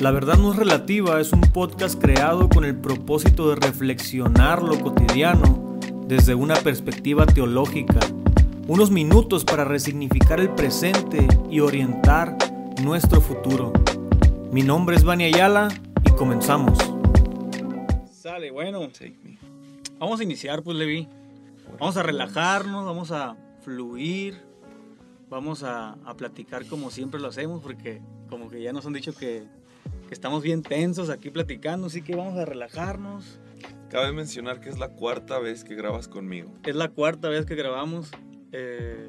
La verdad no es relativa es un podcast creado con el propósito de reflexionar lo cotidiano desde una perspectiva teológica. Unos minutos para resignificar el presente y orientar nuestro futuro. Mi nombre es Vania Ayala y comenzamos. Sale, bueno. Vamos a iniciar, pues, Levi. Vamos a relajarnos, vamos a fluir, vamos a, a platicar como siempre lo hacemos, porque como que ya nos han dicho que estamos bien tensos aquí platicando, así que vamos a relajarnos. Cabe mencionar que es la cuarta vez que grabas conmigo. Es la cuarta vez que grabamos. Eh,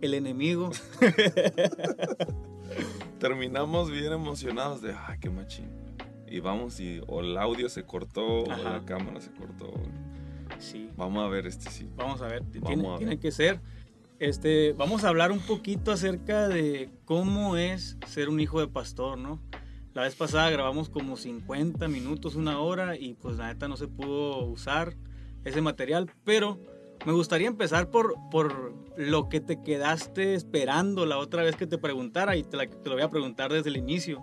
el enemigo. Terminamos bien emocionados de, ay, qué machín. Y vamos y o el audio se cortó o la cámara se cortó. Sí. Vamos a ver este sí. Vamos a ver. tiene, tiene que ser. Este, vamos a hablar un poquito acerca de cómo es ser un hijo de pastor, ¿no? La vez pasada grabamos como 50 minutos, una hora y pues la neta no se pudo usar ese material, pero me gustaría empezar por, por lo que te quedaste esperando la otra vez que te preguntara y te, lo voy a preguntar desde el inicio,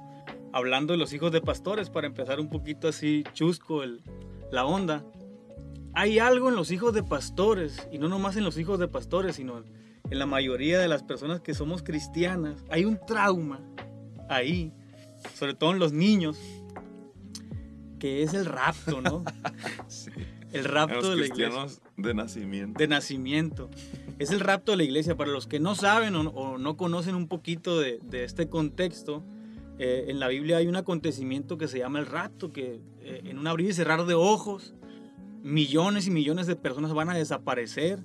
hablando de los hijos de pastores para empezar un poquito así chusco el, la onda. Hay algo en los hijos de pastores y no nomás en los hijos de pastores, sino en la mayoría de las personas que somos cristianas. Hay un trauma ahí sobre todo en los niños, que es el rapto, ¿no? sí. El rapto de la iglesia. De nacimiento. De nacimiento. Es el rapto de la iglesia. Para los que no saben o, no conocen un poquito de, este contexto, eh, en la Biblia hay un acontecimiento que se llama el rapto, que eh, en un abrir y cerrar de ojos, millones y millones de personas van a desaparecer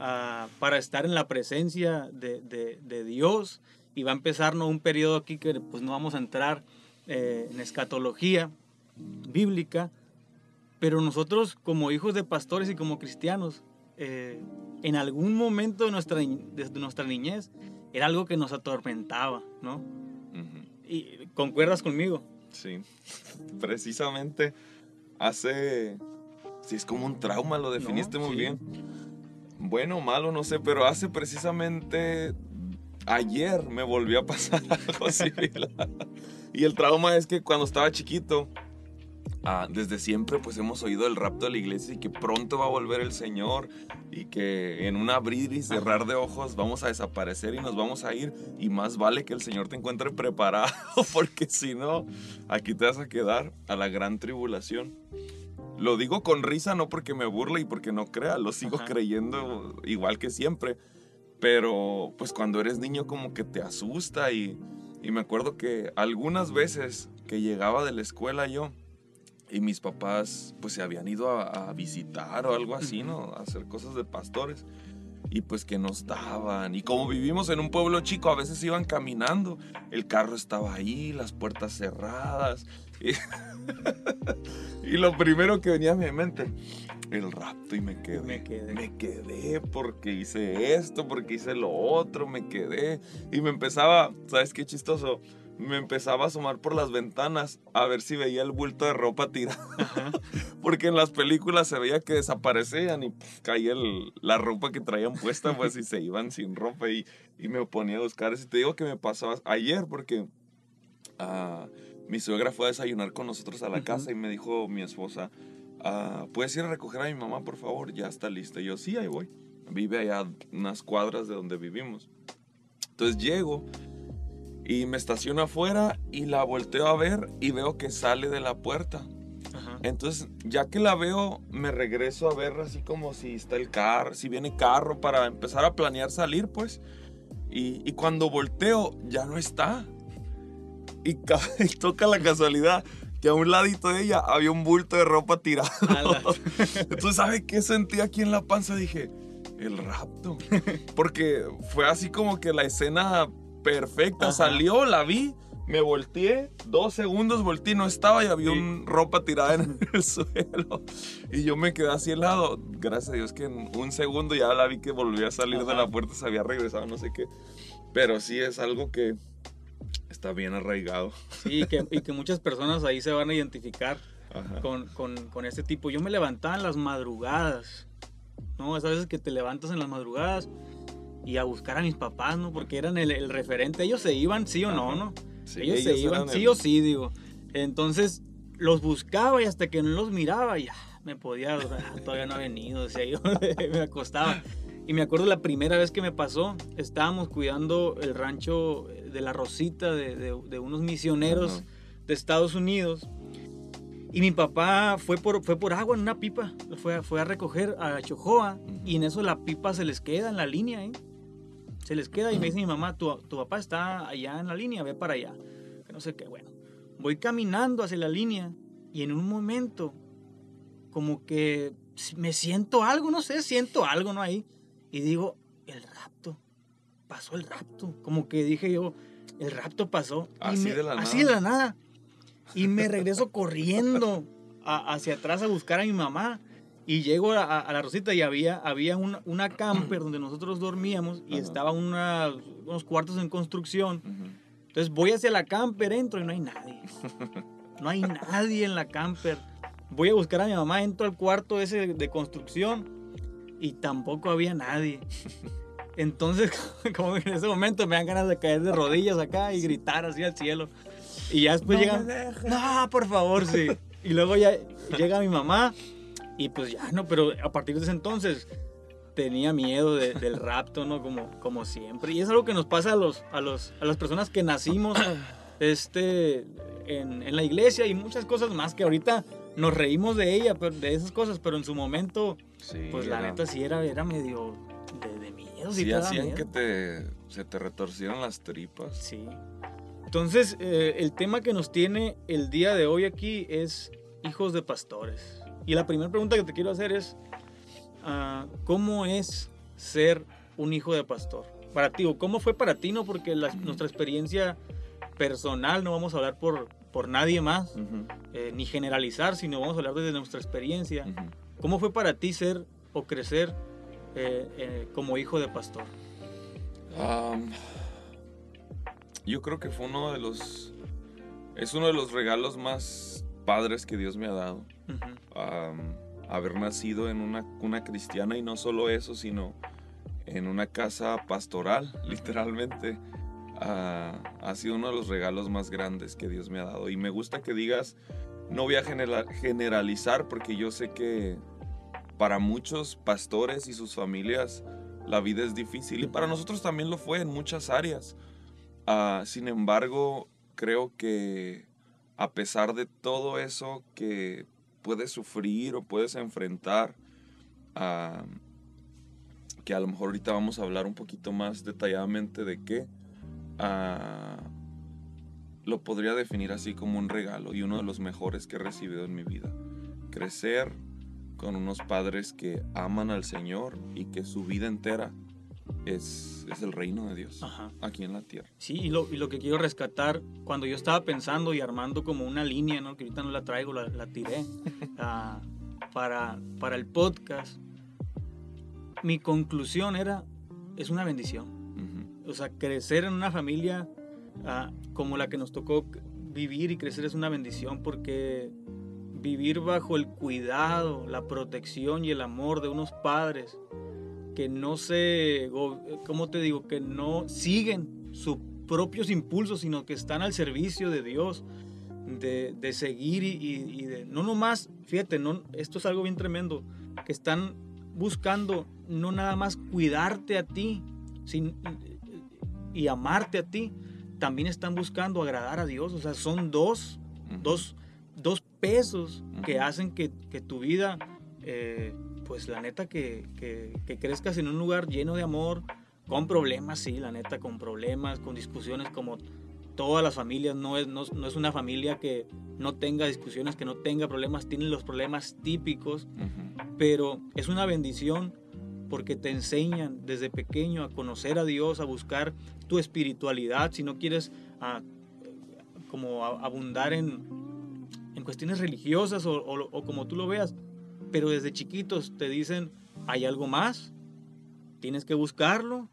ah, para estar en la presencia de, de, de Dios y va a empezar un periodo aquí que pues no vamos a entrar eh, en escatología bíblica, pero nosotros como hijos de pastores y como cristianos, eh, en algún momento de nuestra, de nuestra niñez era algo que nos atormentaba, ¿no? ¿Y concuerdas conmigo? Sí, precisamente hace, si es como un trauma, lo definiste muy bien. Bueno malo, no sé, pero hace precisamente ayer me volvió a pasar algo similar. y el trauma es que cuando estaba chiquito, ah, desde siempre pues hemos oído el rapto de la iglesia y que pronto va a volver el Señor y que en un abrir y cerrar de ojos vamos a desaparecer y nos vamos a ir y más vale que el Señor te encuentre preparado porque si no, aquí te vas a quedar a la gran tribulación. Lo digo con risa, no porque me burle y porque no crea, lo sigo creyendo igual que siempre pero pues cuando eres niño como que te asusta y, me acuerdo que algunas veces que llegaba de la escuela yo y mis papás pues se habían ido a, visitar o algo así, ¿no? A hacer cosas de pastores y pues que nos daban. Y como vivimos en un pueblo chico, a veces iban caminando, el carro estaba ahí, las puertas cerradas. Y, y lo primero que venía a mi mente, el rapto y me quedé. Me quedé. Me quedé porque hice esto, porque hice lo otro, me quedé. Y me empezaba, ¿sabes qué chistoso? Me empezaba a asomar por las ventanas a ver si veía el bulto de ropa tirada. porque en las películas se veía que desaparecían y caía la ropa que traían puesta, pues y se iban sin ropa y, y me ponía a buscar. Y te digo que me pasaba ayer porque ah, mi suegra fue a desayunar con nosotros a la casa y me dijo mi esposa, Ah, ¿puedes ir a recoger a mi mamá, por favor? Ya está lista. Y yo, sí, ahí voy. Vive allá unas cuadras de donde vivimos. Entonces llego y me estaciono afuera y la volteo a ver y veo que sale de la puerta. Entonces, ya que la veo, me regreso a ver así como si está el carro, si viene carro para empezar a planear salir, pues. Y, y cuando volteo, ya no está. Y, y toca la casualidad que a un ladito de ella había un bulto de ropa tirado. Entonces, ¿sabes qué sentí aquí en la panza? Dije, el rapto. Porque fue así como que la escena perfecta. Salió, la vi, me volteé, dos segundos volteé, no estaba y había un ropa tirada en el suelo. Y yo me quedé así helado. Gracias a Dios que en un segundo ya la vi que volvió a salir de la puerta, se había regresado, no sé qué. Pero sí es algo que está bien arraigado. Sí, que, y que muchas personas ahí se van a identificar con, con, con, este tipo. Yo me levantaba en las madrugadas, ¿no? Esas veces que te levantas en las madrugadas y a buscar a mis papás, ¿no? Porque eran el, el referente. Ellos se iban sí o no, ¿no? ellos, se iban sí o sí, digo. Entonces los buscaba y hasta que no los miraba ya me podía, todavía no ha venido, decía yo, me acostaba. Y me acuerdo la primera vez que me pasó, estábamos cuidando el rancho de la Rosita de, de, unos misioneros de Estados Unidos. Y mi papá fue por, fue por agua en una pipa, fue, fue a recoger a Chojoa y en eso la pipa se les queda en la línea, ¿eh? Se les queda y me dice mi mamá, tu, tu papá está allá en la línea, ve para allá. Que no sé qué, bueno. Voy caminando hacia la línea y en un momento como que me siento algo, no sé, siento algo, ¿no? Ahí. Y digo, el rapto, pasó el rapto. Como que dije yo, el rapto pasó. Así de la nada. Así de la nada. Y me regreso corriendo hacia atrás a buscar a mi mamá. Y llego a, la Rosita y había, había una, una camper donde nosotros dormíamos y estaban unos cuartos en construcción. Entonces voy hacia la camper, entro y no hay nadie. No hay nadie en la camper. Voy a buscar a mi mamá, entro al cuarto ese de construcción y tampoco había nadie. Entonces, como en ese momento me dan ganas de caer de rodillas acá y gritar así al cielo. Y ya después llega, no, por favor, sí. Y luego ya llega mi mamá y pues ya no, pero a partir de ese entonces tenía miedo del rapto, ¿no? Como, como siempre. Y es algo que nos pasa a, los, a, los, a las personas que nacimos este, en, en la iglesia y muchas cosas más que ahorita nos reímos de ella, de esas cosas, pero en su momento, pues la neta sí era, era medio de, miedo. Sí, hacían que te, se te retorcieran las tripas. Sí. Entonces, eh, el tema que nos tiene el día de hoy aquí es hijos de pastores. Y la primera pregunta que te quiero hacer es, ah, ¿cómo es ser un hijo de pastor? Para ti, o cómo fue para ti, ¿no? Porque nuestra experiencia personal, no vamos a hablar por, por nadie más, eh, ni generalizar, sino vamos a hablar desde nuestra experiencia. ¿Cómo fue para ti ser o crecer eh, eh, como hijo de pastor? yo creo que fue uno de los... Es uno de los regalos más padres que Dios me ha dado. haber nacido en una cuna cristiana y no solo eso, sino en una casa pastoral, literalmente ha, sido uno de los regalos más grandes que Dios me ha dado. Y me gusta que digas, no voy a generalizar porque yo sé que para muchos pastores y sus familias la vida es difícil y para nosotros también lo fue en muchas áreas. Ah, sin embargo, creo que a pesar de todo eso que puedes sufrir o puedes enfrentar, ah, que a lo mejor ahorita vamos a hablar un poquito más detalladamente de qué, Ah, lo podría definir así como un regalo y uno de los mejores que he recibido en mi vida. Crecer con unos padres que aman al Señor y que su vida entera es, es el reino de Dios aquí en la tierra. Sí, y lo, y lo, que quiero rescatar, cuando yo estaba pensando y armando como una línea, ¿no? que ahorita no la traigo, la, la tiré, ah, para, para el podcast, mi conclusión era, es una bendición o sea, crecer en una familia ah, como la que nos tocó vivir y crecer es una bendición porque vivir bajo el cuidado, la protección y el amor de unos padres que no se, ¿cómo te digo? Que no siguen sus propios impulsos, sino que están al servicio de Dios, de, de seguir y, y, de, no nomás, fíjate, no, esto es algo bien tremendo, que están buscando no nada más cuidarte a ti, sin, y amarte a ti, también están buscando agradar a Dios. O sea, son dos, dos, dos pesos que hacen que, que tu vida, eh, pues la neta, que, que, que, crezcas en un lugar lleno de amor, con problemas, sí, la neta, con problemas, con discusiones como todas las familias. No es, no, no es una familia que no tenga discusiones, que no tenga problemas, tienen los problemas típicos, pero es una bendición porque te enseñan desde pequeño a conocer a Dios, a buscar tu espiritualidad, si no quieres ah, como abundar en, en, cuestiones religiosas o, como tú lo veas, pero desde chiquitos te dicen, hay algo más, tienes que buscarlo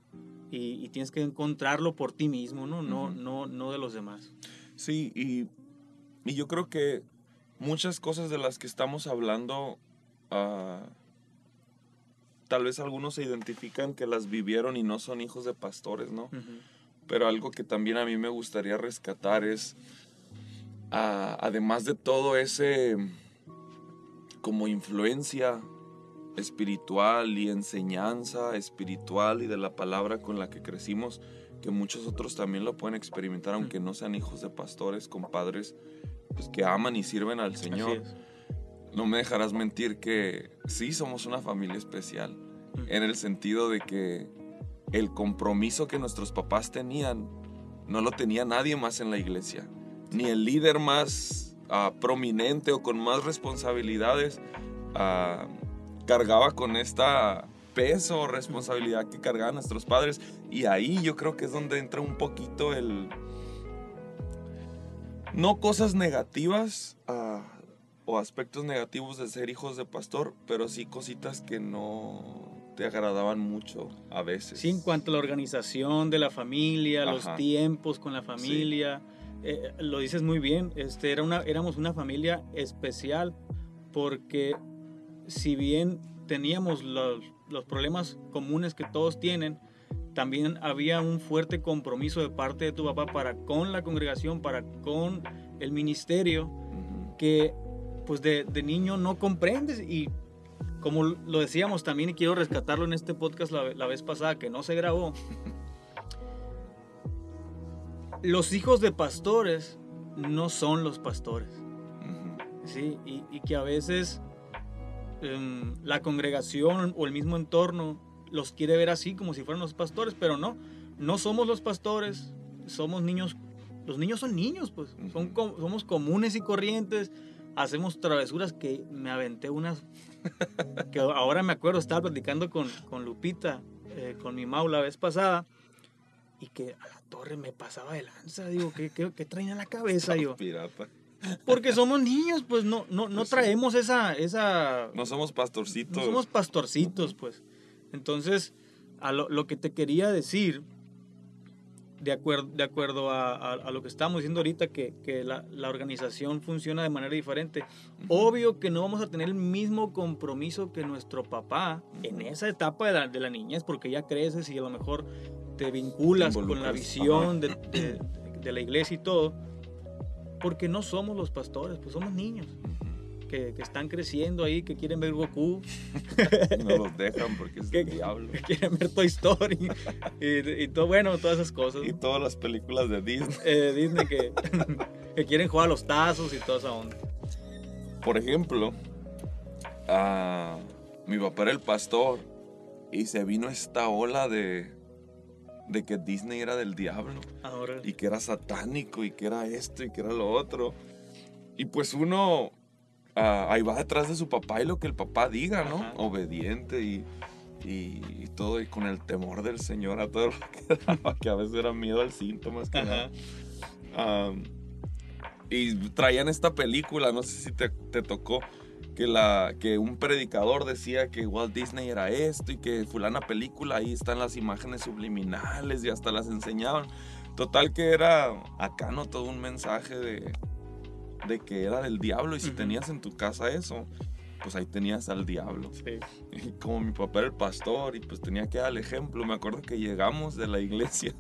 y, tienes que encontrarlo por ti mismo, ¿no? No, no, no de los demás. Sí, y, y, yo creo que muchas cosas de las que estamos hablando... Uh, tal vez algunos se identifican que las vivieron y no son hijos de pastores, ¿no? Pero algo que también a mí me gustaría rescatar es además de todo ese como influencia espiritual y enseñanza espiritual y de la palabra con la que crecimos, que muchos otros también lo pueden experimentar, aunque no sean hijos de pastores, con padres pues, que aman y sirven al Señor. No me dejarás mentir que sí somos una familia especial, en el sentido de que el compromiso que nuestros papás tenían no lo tenía nadie más en la iglesia, ni el líder más ah, prominente o con más responsabilidades uh, cargaba con esta peso o responsabilidad que cargaban nuestros padres. Y ahí yo creo que es donde entra un poquito el... No cosas negativas uh, o aspectos negativos de ser hijos de pastor, pero sí cositas que no te agradaban mucho a veces. Sí, en cuanto a la organización de la familia, los tiempos con la familia. Eh, lo dices muy bien, este, era una, éramos una familia especial porque si bien teníamos los, los problemas comunes que todos tienen, también había un fuerte compromiso de parte de tu papá para con la congregación, para con el ministerio, que pues de, de, niño no comprendes. Y como lo decíamos también y quiero rescatarlo en este podcast la, la vez pasada que no se grabó, los hijos de pastores no son los pastores. ¿sí? Y, y, que a veces Em, la congregación o el mismo entorno los quiere ver así como si fueran los pastores, pero no, no somos los pastores, somos niños, los niños son niños, pues, son, somos comunes y corrientes, hacemos travesuras que me aventé unas, que ahora me acuerdo, estaba platicando con, con Lupita, eh, con mi Mau la vez pasada, y que a la torre me pasaba de lanza, digo, ¿qué, qué, qué traen la cabeza yo? Pirata. Porque somos niños, pues no, no, no pues traemos esa, esa... No somos pastorcitos. No somos pastorcitos, pues. Entonces, a lo, lo que te quería decir, de acuerdo, de acuerdo a, a, lo que estamos diciendo ahorita, que, que la, la, organización funciona de manera diferente. Obvio que no vamos a tener el mismo compromiso que nuestro papá en esa etapa de la, de la niñez, porque ya creces y a lo mejor te vinculas con la visión de, de, de la iglesia y todo porque no somos los pastores, pues somos niños. Que, que, están creciendo ahí, que quieren ver Goku. no los dejan porque es el diablo. Que quieren ver Toy Story. y, y, todo, bueno, todas esas cosas. Y todas las películas de Disney. Eh, Disney que, que, quieren jugar a los tazos y toda esa onda. Por ejemplo, uh, mi papá era el pastor y se vino esta ola de, de que Disney era del diablo. Ahora. Y que era satánico y que era esto y que era lo otro. Y pues uno uh, ahí va detrás de su papá y lo que el papá diga, ¿no? Obediente y, y, todo, y con el temor del Señor a todo lo que daba, que a veces era miedo al síntoma. Que nada. Um, y traían esta película, no sé si te, te tocó, que, la, que un predicador decía que Walt Disney era esto y que fulana película, ahí están las imágenes subliminales y hasta las enseñaban. Total que era acá no todo un mensaje de, de que era del diablo y si tenías en tu casa eso, pues ahí tenías al diablo. Y como mi papá era el pastor y pues tenía que dar el ejemplo, me acuerdo que llegamos de la iglesia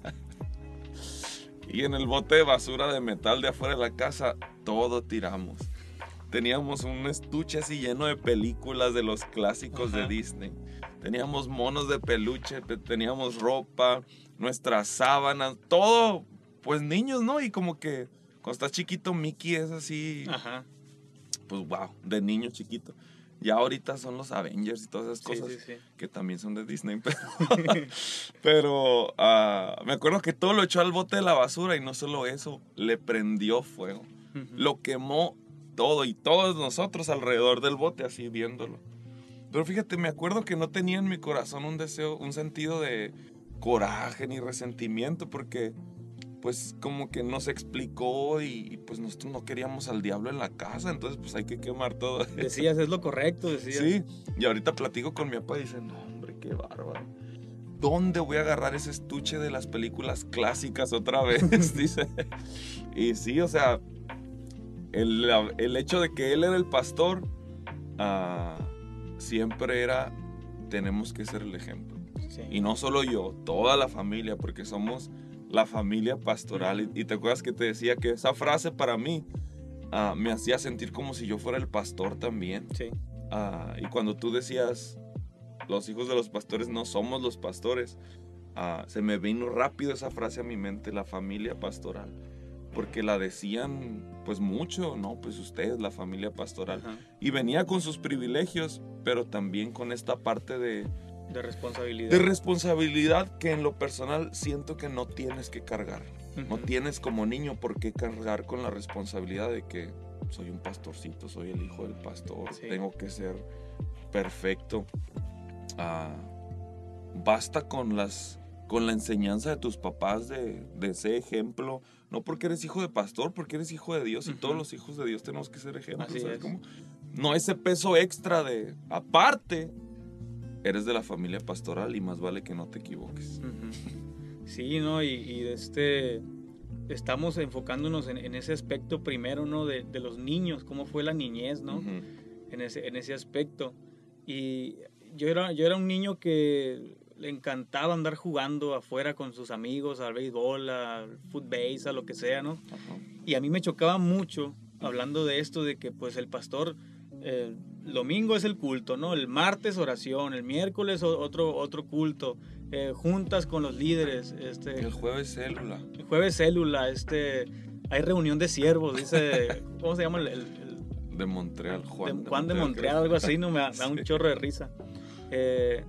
y en el bote de basura de metal de afuera de la casa todo tiramos teníamos un estuche así lleno de películas de los clásicos de Disney. Teníamos monos de peluche, teníamos ropa, nuestras sábanas, todo, pues niños, ¿no? Y como que cuando estás chiquito, Mickey es así, Ajá. pues wow, de niño chiquito. Ya ahorita son los Avengers y todas esas cosas sí, sí, sí. que también son de Disney. Pero, pero uh, me acuerdo que todo lo echó al bote de la basura y no solo eso, le prendió fuego. Uh -huh. Lo quemó todo y todos nosotros alrededor del bote así viéndolo. Pero fíjate, me acuerdo que no tenía en mi corazón un deseo, un sentido de coraje ni resentimiento porque pues como que no se explicó y, pues nosotros no queríamos al diablo en la casa, entonces pues hay que quemar todo. Decías, es lo correcto, decías. Sí, y ahorita platico con mi papá y dice, no hombre, qué bárbaro. ¿Dónde voy a agarrar ese estuche de las películas clásicas otra vez? dice. Y sí, o sea, el, el, hecho de que él era el pastor uh, siempre era, tenemos que ser el ejemplo. Sí. Y no solo yo, toda la familia, porque somos la familia pastoral. Y, y, te acuerdas que te decía que esa frase para mí ah, me hacía sentir como si yo fuera el pastor también. Sí. Ah, y cuando tú decías, los hijos de los pastores no somos los pastores, ah, se me vino rápido esa frase a mi mente, la familia pastoral. Porque la decían pues mucho, ¿no? Pues ustedes, la familia pastoral. Ajá. Y venía con sus privilegios, pero también con esta parte de, De responsabilidad. de responsabilidad que en lo personal siento que no tienes que cargar. No tienes como niño por qué cargar con la responsabilidad de que soy un pastorcito, soy el hijo del pastor, Sí. tengo que ser perfecto. Ah, basta con las con la enseñanza de tus papás de, de ese ejemplo, no porque eres hijo de pastor, porque eres hijo de Dios y todos los hijos de Dios tenemos que ser ejemplos. Así ¿sabes es. cómo? No ese peso extra de, aparte, eres de la familia pastoral y más vale que no te equivoques. Sí, ¿no? Y, y este, estamos enfocándonos en, en ese aspecto primero, ¿no? De, de los niños, cómo fue la niñez, ¿no? Ujú. en, ese, en ese aspecto. Y yo era, yo era un niño que le encantaba andar jugando afuera con sus amigos, al béisbol, al footbase, a lo que sea, ¿no? Ajá. Y a mí me chocaba mucho, hablando de esto, de que pues el pastor, eh, el domingo es el culto, ¿no? El martes oración, el miércoles otro, otro culto, eh, juntas con los líderes, este, El jueves célula. el jueves célula, este, hay reunión de siervos, dice, ¿cómo se llama? El, el- el- De Montreal, Juan. de Juan de Montreal, algo así, no me da, da un Sí. chorro de risa. Eh,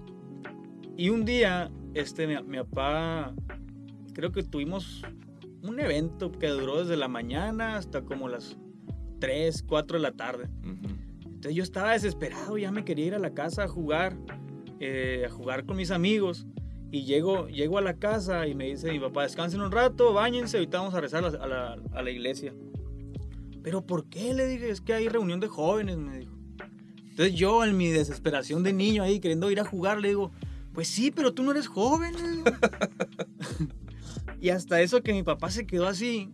y un día, este, mi, mi papá, creo que tuvimos un evento que duró desde la mañana hasta como las 3, 4 de la tarde. Ujú. Entonces yo estaba desesperado, ya me quería ir a la casa a jugar, eh, a jugar con mis amigos. Y llego, llego a la casa y me dice mi papá, descansen un rato, bañense, ahorita vamos a rezar a la, a la- iglesia. Pero ¿por qué? Le dije, es que hay reunión de jóvenes, me dijo. Entonces yo en mi desesperación de niño ahí queriendo ir a jugar, le digo, pues sí, pero tú no eres joven. y hasta eso que mi papá se quedó así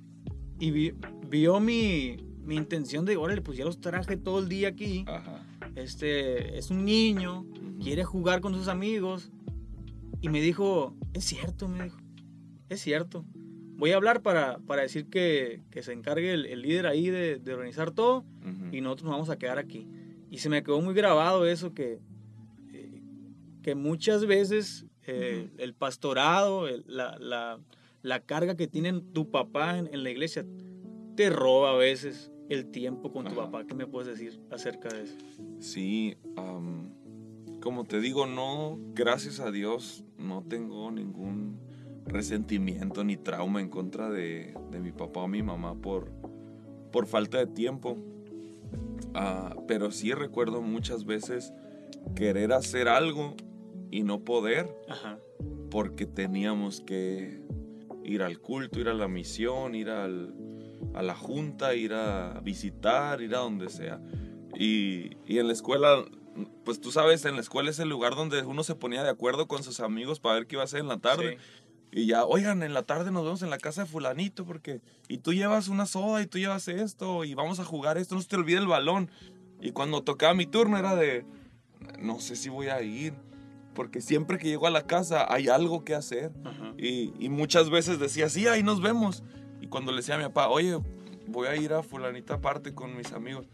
y vi- vio mi, mi intención de, órale, pues ya los traje todo el día aquí. Ajá. Este, es un niño, quiere jugar con sus amigos. Y me dijo, es cierto, me dijo, es cierto. Voy a hablar para, para decir que, que se encargue el, el líder ahí de, de organizar todo y nosotros nos vamos a quedar aquí. Y se me quedó muy grabado eso que, eh, que muchas veces eh, el pastorado, el- la, la- la carga que tiene tu papá en, en la iglesia, te roba a veces el tiempo con tu Ajá. papá. ¿Qué me puedes decir acerca de eso? Sí, am, como te digo, no, gracias a Dios, no tengo ningún resentimiento ni trauma en contra de, de mi papá o mi mamá por, por falta de tiempo. Ah, pero sí recuerdo muchas veces querer hacer algo y no poder Ajá. porque teníamos que ir al culto, ir a la misión, ir al- a la junta, ir a visitar, ir a donde sea. Y, y en la escuela, pues tú sabes, en la escuela es el lugar donde uno se ponía de acuerdo con sus amigos para ver qué iba a hacer en la tarde. Sí. Y ya, oigan, en la tarde nos vemos en la casa de fulanito porque... Y tú llevas una soda y tú llevas esto y vamos a jugar esto, no se te olvide el balón. Y cuando tocaba mi turno era de... No sé si voy a ir. Porque siempre que llego a la casa hay algo que hacer. Y, y muchas veces decía, sí, ahí nos vemos. Y cuando le decía a mi papá, oye, voy a ir a fulanita aparte con mis amigos.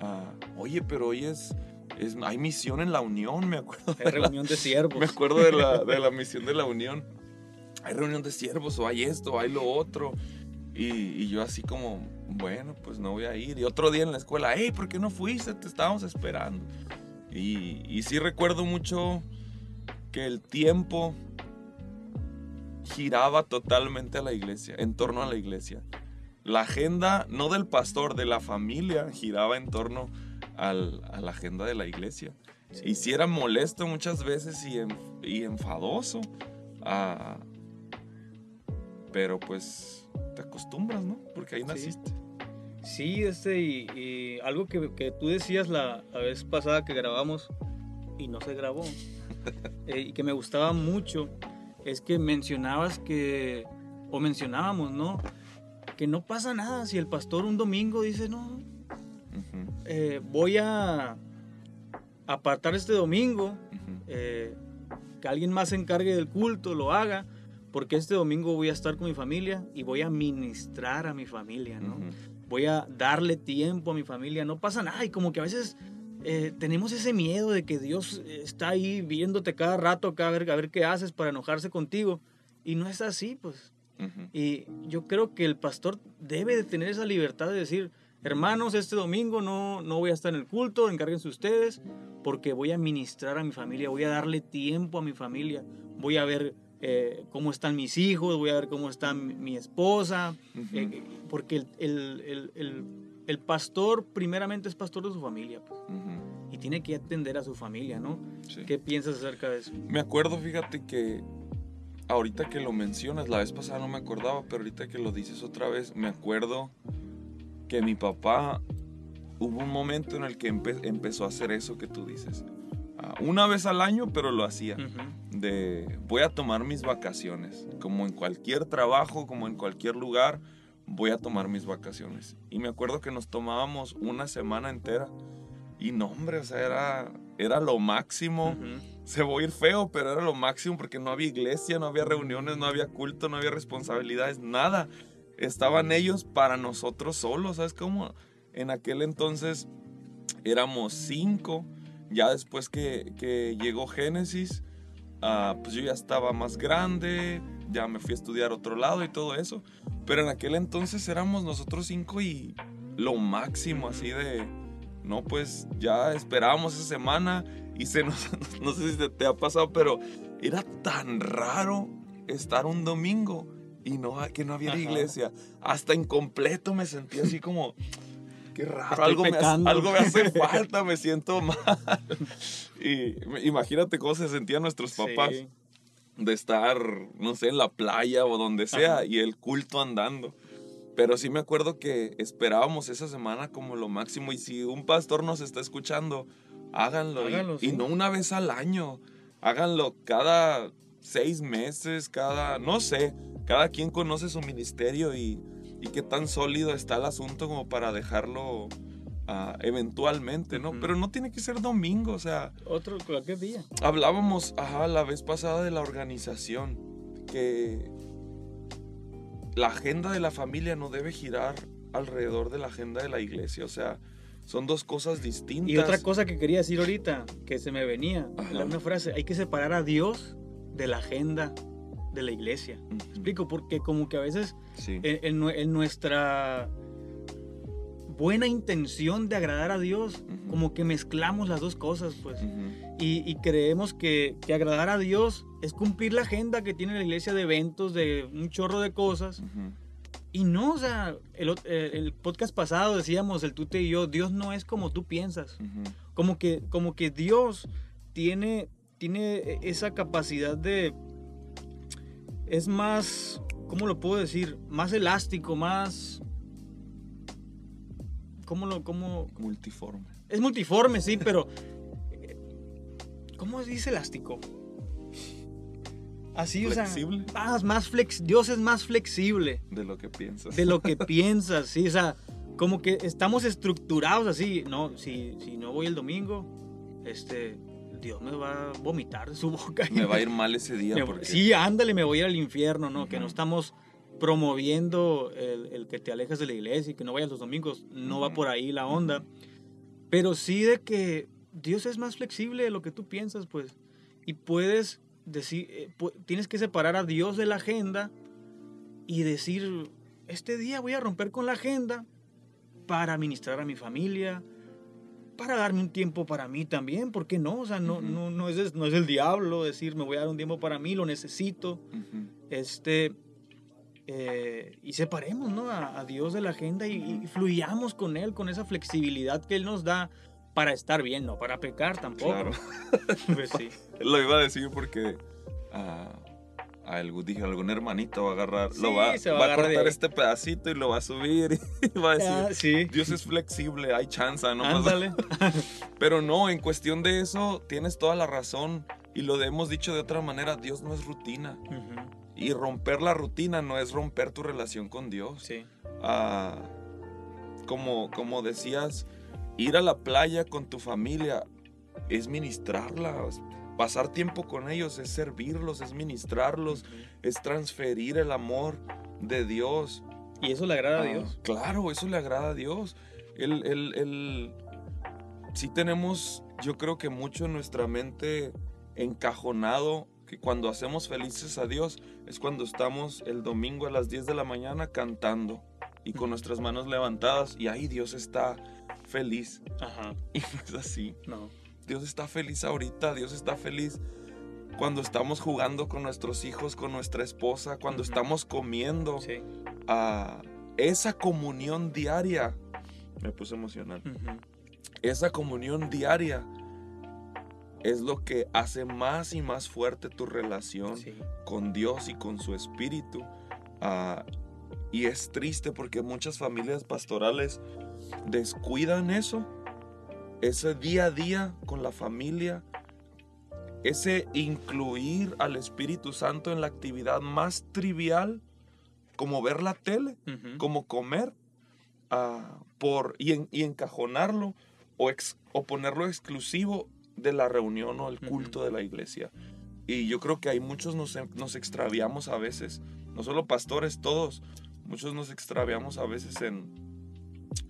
"Ah, oye, pero hoy es, es- hay misión en la Unión, me acuerdo. Hay reunión de siervos. Me acuerdo de la, de la misión de la Unión. Hay reunión de siervos, o hay esto, o hay lo otro. Y, y yo así como, bueno, pues no voy a ir. Y otro día en la escuela, hey, ¿por qué no fuiste? Te estábamos esperando. Y, y sí recuerdo mucho que el tiempo giraba totalmente a la iglesia, en torno a la iglesia. La agenda, no del pastor, de la familia, giraba en torno al- a la agenda de la iglesia. Y si era molesto muchas veces y, en- y enfadoso. ah, pero pues te acostumbras, ¿no? Porque ahí Sí. naciste. Sí, este, y, y algo que, que tú decías la, la vez pasada que grabamos y no se grabó, eh, y que me gustaba mucho, es que mencionabas que, o mencionábamos, ¿no? Que no pasa nada si el pastor un domingo dice, no, eh, voy a apartar este domingo, eh, que alguien más se encargue del culto, lo haga, porque este domingo voy a estar con mi familia y voy a ministrar a mi familia, ¿no? Voy a darle tiempo a mi familia, no pasa nada. Y como que a veces eh, tenemos ese miedo de que Dios está ahí viéndote cada rato acá a ver, a ver qué haces para enojarse contigo. Y no es así, pues. Y yo creo que el pastor debe de tener esa libertad de decir, hermanos, este domingo no, no voy a estar en el culto, encárguense ustedes, porque voy a ministrar a mi familia, voy a darle tiempo a mi familia, voy a ver eh, cómo están mis hijos, voy a ver cómo está mi, esposa, eh, porque el, el, el, pastor primeramente es pastor de su familia. Pues, y tiene que atender a su familia, ¿no? ¿Qué piensas acerca de eso? Me acuerdo, fíjate que ahorita que lo mencionas, la vez pasada no me acordaba, pero ahorita que lo dices otra vez, me acuerdo que mi papá hubo un momento en el que empezó a hacer eso que tú dices. Ah, una vez al año, pero lo hacía. De voy a tomar mis vacaciones. Como en cualquier trabajo, como en cualquier lugar, voy a tomar mis vacaciones. Y me acuerdo que nos tomábamos una semana entera. Y no, hombre, o sea, era, era lo máximo. Se voy a ir feo, pero era lo máximo porque no había iglesia, no había reuniones, no había culto, no había responsabilidades, nada. Estaban ellos para nosotros solos, ¿sabes cómo? En aquel entonces éramos cinco ya después que, llegó Génesis, ah, pues yo ya estaba más grande, ya me fui a estudiar otro lado y todo eso. Pero en aquel entonces éramos nosotros cinco y lo máximo así de, no, pues ya esperábamos esa semana y se nos, no sé si te ha pasado, pero era tan raro estar un domingo y no, que no había iglesia. Hasta incompleto me sentía así como, qué raro, algo me, hace, algo me, hace, falta, me siento mal. Y imagínate cómo se sentían nuestros papás de estar, no sé, en la playa o donde sea y el culto andando. Pero sí me acuerdo que esperábamos esa semana como lo máximo y si un pastor nos está escuchando, háganlo. y, no una vez al año, háganlo cada seis meses, cada, no sé, cada quien conoce su ministerio y y qué tan sólido está el asunto como para dejarlo ah, eventualmente, ¿no? Pero no tiene que ser domingo, o sea... Otro, cualquier día. Hablábamos, ajá, la vez pasada de la organización, que la agenda de la familia no debe girar alrededor de la agenda de la iglesia, o sea, son dos cosas distintas. Y otra cosa que quería decir ahorita, que se me venía, una frase, hay que separar a Dios de la agenda de la iglesia. explico? Porque como que a veces en, nuestra buena intención de agradar a Dios, como que mezclamos las dos cosas, pues. y, creemos que, agradar a Dios es cumplir la agenda que tiene la iglesia de eventos, de un chorro de cosas. Y no, o sea, el, el, podcast pasado decíamos, el tú y yo, Dios no es como tú piensas. Como, que, como que Dios tiene, tiene esa capacidad de, es más, ¿cómo lo puedo decir? Más elástico, más... ¿Cómo lo...? Cómo... Multiforme. Es multiforme, sí, pero... ¿Cómo dice elástico? Así, flexible. o sea, más, más flex, Dios es más flexible. De lo que piensas. De lo que piensas, sí, o sea, como que estamos estructurados así, no, si, si no voy el domingo, este, Dios me va a vomitar de su boca. Me va a ir mal ese día. Sí, ándale, me voy a ir al infierno, ¿no? Que no estamos promoviendo el, que te alejes de la iglesia y que no vayas los domingos. No va por ahí la onda. Pero sí de que Dios es más flexible de lo que tú piensas, pues. Y puedes decir, eh, tienes que separar a Dios de la agenda y decir, este día voy a romper con la agenda para ministrar a mi familia, para darme un tiempo para mí también, ¿por qué no? O sea, no, no, no, es, no es el diablo decir, me voy a dar un tiempo para mí, lo necesito. Este, eh, y separemos ¿no? a, Dios de la agenda y, fluyamos con Él, con esa flexibilidad que Él nos da para estar bien, no para pecar tampoco. Claro. pues sí. Lo iba a decir porque... Uh, dije, algún hermanito va a agarrar, lo va, va, a, cortar este pedacito y lo va a subir y va a decir, Dios es flexible, hay chance, ¿no? Pero no, en cuestión de eso, tienes toda la razón y lo hemos dicho de otra manera, Dios no es rutina. Y romper la rutina no es romper tu relación con Dios. Sí. Ah, como, como decías, ir a la playa con tu familia es ministrarla, Pasar tiempo con ellos es servirlos, es ministrarlos, es transferir el amor de Dios Y eso le agrada a Ah, Dios. Claro, eso le agrada a Dios. El, el, el- sí tenemos, yo creo que mucho en nuestra mente encajonado, que cuando hacemos felices a Dios es cuando estamos el domingo a las 10 de la mañana cantando y con nuestras manos levantadas y ahí Dios está feliz. Ajá. Y no es así. No. Dios está feliz ahorita, Dios está feliz cuando estamos jugando con nuestros hijos, con nuestra esposa, cuando estamos comiendo Sí. a esa comunión diaria. Me puse emocional. Esa comunión diaria es lo que hace más y más fuerte tu relación Sí. con Dios y con su espíritu. Ah, y es triste porque muchas familias pastorales descuidan eso, ese día a día con la familia, ese incluir al Espíritu Santo en la actividad más trivial, como ver la tele, como comer, ah, por, y, en- y encajonarlo o, ex- o ponerlo exclusivo de la reunión o el culto de la iglesia. Y yo creo que hay muchos nos, nos extraviamos a veces, no solo pastores, todos, muchos nos extraviamos a veces en,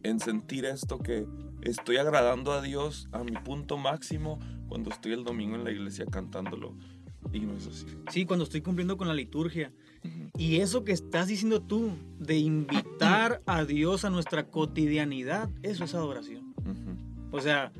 en sentir esto que estoy agradando a Dios a mi punto máximo cuando estoy el domingo en la iglesia cantándolo. Y no es así. Sí, cuando estoy cumpliendo con la liturgia. Y eso que estás diciendo tú, de invitar a Dios a nuestra cotidianidad, eso es adoración. Ujú. O sea,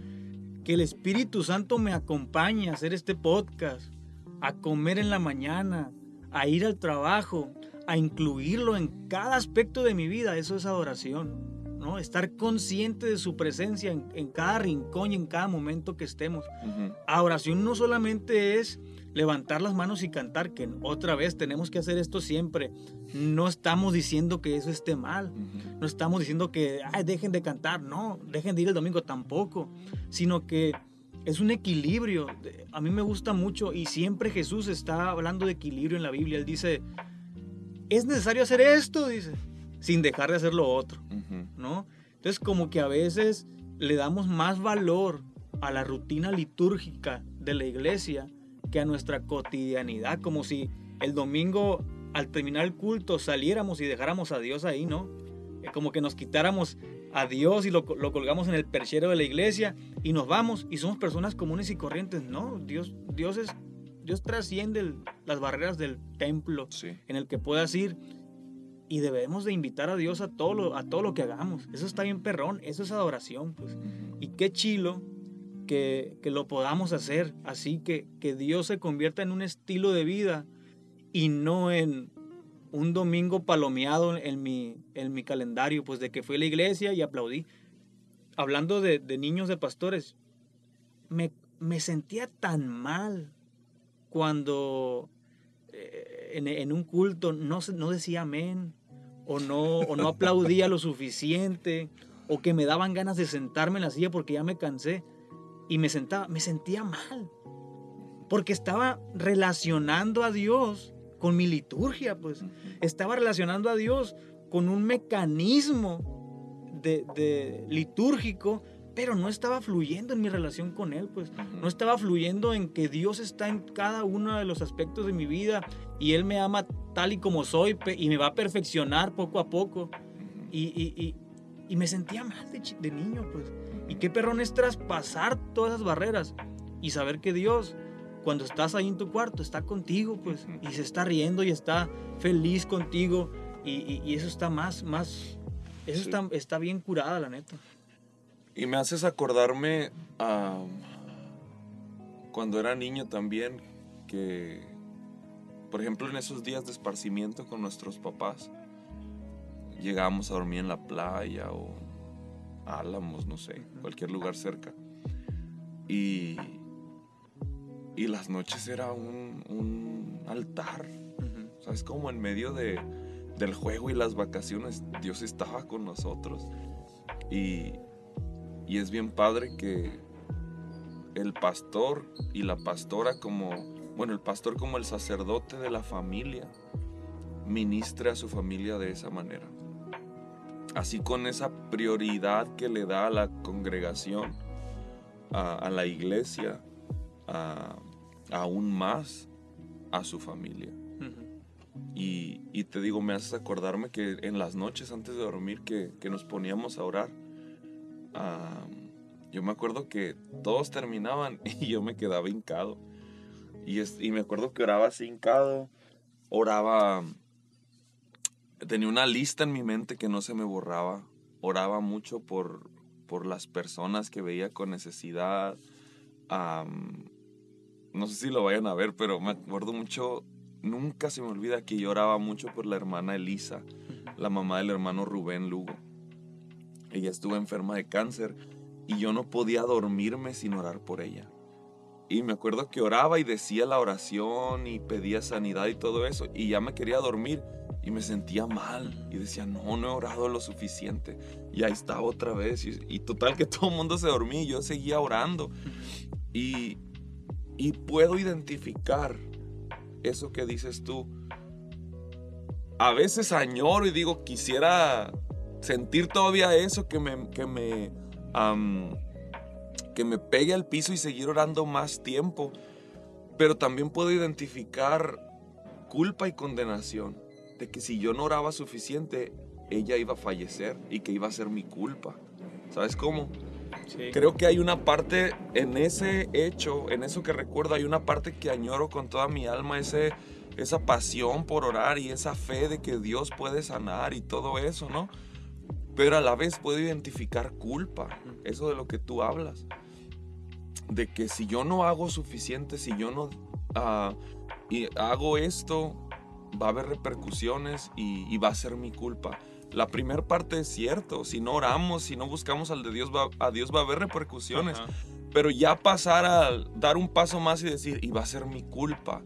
que el Espíritu Santo me acompañe a hacer este podcast, a comer en la mañana, a ir al trabajo, a incluirlo en cada aspecto de mi vida, eso es adoración. ¿No? Estar consciente de su presencia en, en cada rincón y en cada momento que estemos. Ujú. Adoración no solamente es levantar las manos y cantar, que otra vez tenemos que hacer esto siempre. No estamos diciendo que eso esté mal. No estamos diciendo que "Ay, dejen de cantar, no, dejen de ir el domingo tampoco, sino que es un equilibrio. A mí me gusta mucho y siempre Jesús está hablando de equilibrio en la Biblia. Él dice, es necesario hacer esto, dice, sin dejar de hacer lo otro. ¿no? Entonces como que a veces le damos más valor a la rutina litúrgica de la iglesia que a nuestra cotidianidad, como si el domingo al terminar el culto saliéramos y dejáramos a Dios ahí, ¿no? Eh, Como que nos quitáramos a Dios y lo, co- lo colgamos en el perchero de la iglesia y nos vamos y somos personas comunes y corrientes. No, Dios, Dios, es, Dios trasciende el- las barreras del templo Sí. en el que puedas ir y debemos de invitar a Dios a todo lo, a todo lo que hagamos. Eso está bien perrón, eso es adoración, pues. Y qué chilo que, que lo podamos hacer así, que, que Dios se convierta en un estilo de vida y no en un domingo palomeado en mi, en mi calendario, pues de que fui a la iglesia y aplaudí. Hablando de, niños de pastores, me, me sentía tan mal cuando eh, en, en un culto no, no decía amén o no, o no aplaudía lo suficiente o que me daban ganas de sentarme en la silla porque ya me cansé y me sentaba, me sentía mal porque estaba relacionando a Dios con mi liturgia, pues. Estaba relacionando a Dios con un mecanismo de, de litúrgico, pero no estaba fluyendo en mi relación con Él, pues no estaba fluyendo en que Dios está en cada uno de los aspectos de mi vida y Él me ama tal y como soy y me va a perfeccionar poco a poco. Y, y- y- y me sentía mal de, niño, pues. Y qué perrón es traspasar todas esas barreras y saber que Dios, cuando estás ahí en tu cuarto, está contigo, pues. Y se está riendo y está feliz contigo. Y, eso está más, más, eso Sí. está, está bien curada, la neta. Y me haces acordarme a cuando era niño también, que, por ejemplo, en esos días de esparcimiento con nuestros papás, llegábamos a dormir en la playa o Álamos, no sé, cualquier lugar cerca. Y, y las noches era un, un altar, Ujú. ¿sabes? Como en medio de, del juego y las vacaciones, Dios estaba con nosotros. Y, y es bien padre que el pastor y la pastora como, bueno, el pastor como el sacerdote de la familia, ministre a su familia de esa manera. Así con esa prioridad que le da a la congregación, a, a la iglesia, a- aún más a su familia. Y, te digo, me haces acordarme que en las noches antes de dormir que, nos poníamos a orar, yo me acuerdo que todos terminaban y yo me quedaba hincado. Y, y me acuerdo que oraba así hincado, oraba, tenía una lista en mi mente que no se me borraba, oraba mucho por, por las personas que veía con necesidad. no sé si lo vayan a ver, pero me acuerdo mucho nunca se me olvida que lloraba mucho por la hermana Elisa, la mamá del hermano Rubén Lugo. Ella estuvo enferma de cáncer y yo no podía dormirme sin orar por ella. Y me acuerdo que oraba y decía la oración y pedía sanidad y todo eso. Y ya me quería dormir y me sentía mal. Y decía, no, no he orado lo suficiente. Y ahí estaba otra vez. Y, total que todo el mundo se dormía y yo seguía orando. Y, y puedo identificar eso que dices tú. A veces añoro y digo, quisiera sentir todavía eso que me, que me, que me pegue al piso y seguir orando más tiempo. Pero también puedo identificar culpa y condenación de que si yo no oraba suficiente, ella iba a fallecer y que iba a ser mi culpa. ¿Sabes cómo? Creo que hay una parte en ese hecho, en eso que recuerdo, hay una parte que añoro con toda mi alma, ese, esa pasión por orar y esa fe de que Dios puede sanar y todo eso, ¿no? Pero a la vez puedo identificar culpa, eso de lo que tú hablas, de que si yo no hago suficiente, si yo no ah, y hago esto, va a haber repercusiones y, y va a ser mi culpa la primera parte es cierto. Si no oramos, si no buscamos al de Dios, va, a Dios va a haber repercusiones. Pero ya pasar a dar un paso más y decir, y va a ser mi culpa.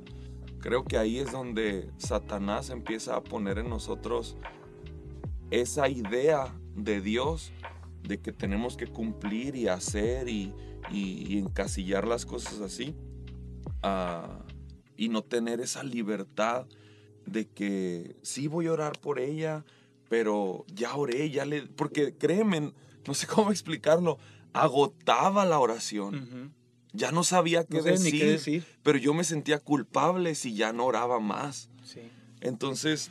Creo que ahí es donde Satanás empieza a poner en nosotros esa idea de Dios de que tenemos que cumplir y hacer y, encasillar las cosas así. Ah, y no tener esa libertad de que sí voy a orar por ella, pero ya oré, ya le... Porque créeme, no sé cómo explicarlo, agotaba la oración. Ya no sabía qué, decir, pero yo me sentía culpable si ya no oraba más. Entonces,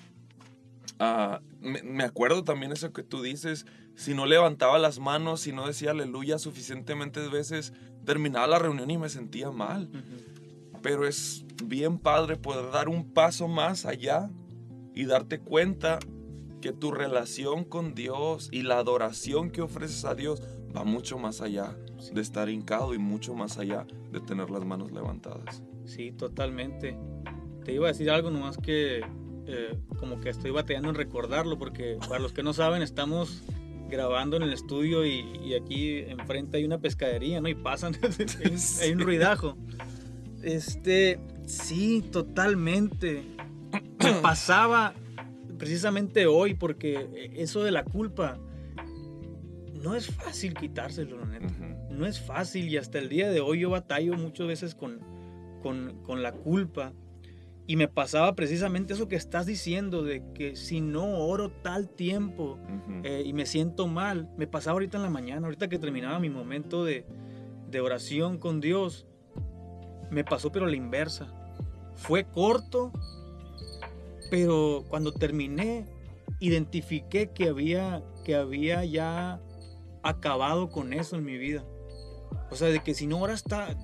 ah, me, acuerdo también eso que tú dices, si no levantaba las manos, si no decía aleluya suficientemente veces, terminaba la reunión y me sentía mal. Pero es bien padre poder dar un paso más allá y darte cuenta que tu relación con Dios y la adoración que ofreces a Dios va mucho más allá de estar hincado y mucho más allá de tener las manos levantadas. Sí, totalmente. Te iba a decir algo nomás que eh, como que estoy batallando en recordarlo porque para los que no saben estamos grabando en el estudio y, aquí enfrente hay una pescadería, ¿no? Y pasan, hay un ruidajo. Este, sí, totalmente. Me pasaba precisamente hoy, porque eso de la culpa no es fácil quitárselo, No es fácil y hasta el día de hoy yo batallo muchas veces con, con, la culpa. Y me pasaba precisamente eso que estás diciendo, de que si no oro tal tiempo eh, y me siento mal, me pasaba ahorita en la mañana, ahorita que terminaba mi momento de, de oración con Dios, me pasó pero la inversa. Fue corto, pero cuando terminé, identifiqué que había, que había ya acabado con eso en mi vida. O sea, de que si no oras está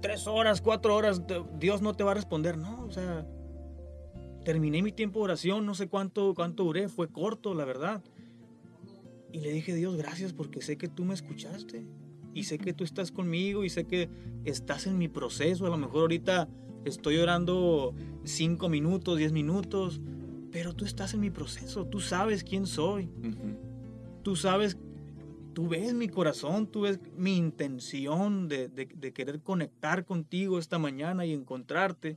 tres horas, cuatro horas, Dios no te va a responder. No, o sea, terminé mi tiempo de oración, no sé cuánto, cuánto duré, fue corto, la verdad. Y le dije, Dios, gracias porque sé que tú me escuchaste. Y sé que tú estás conmigo y sé que estás en mi proceso. A lo mejor ahorita estoy orando cinco minutos, diez minutos, pero tú estás en mi proceso, tú sabes quién soy, tú sabes, tú ves mi corazón, tú ves mi intención de, querer conectar contigo esta mañana y encontrarte.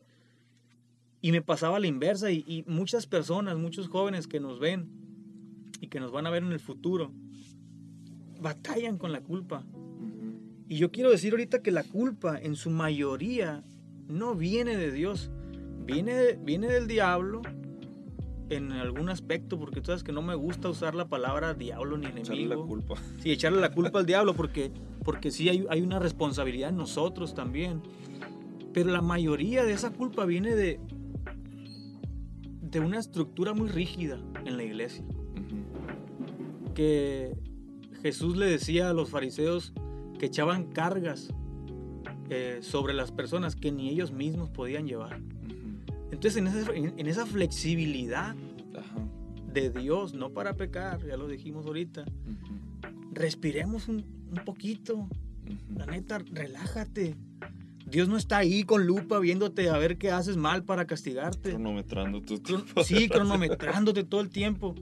Y me pasaba la inversa y, y, muchas personas, muchos jóvenes que nos ven y que nos van a ver en el futuro, batallan con la culpa. Y yo quiero decir ahorita que la culpa en su mayoría no viene de Dios, viene, viene del diablo en algún aspecto, porque tú sabes que no me gusta usar la palabra diablo ni enemigo. Echarle la culpa. Sí, echarle la culpa al diablo, porque, porque sí hay, hay una responsabilidad en nosotros también. Pero la mayoría de esa culpa viene de, de una estructura muy rígida en la iglesia. Que Jesús le decía a los fariseos que echaban cargas eh, sobre las personas que ni ellos mismos podían llevar. Entonces en esa, en- esa flexibilidad Ajá. de Dios, no para pecar, ya lo dijimos ahorita, Ujú. respiremos un, un poquito. Ujú. La neta, relájate. Dios no está ahí con lupa viéndote a ver qué haces mal para castigarte. Cronometrando tu tiempo. Sí, cronometrándote todo el tiempo.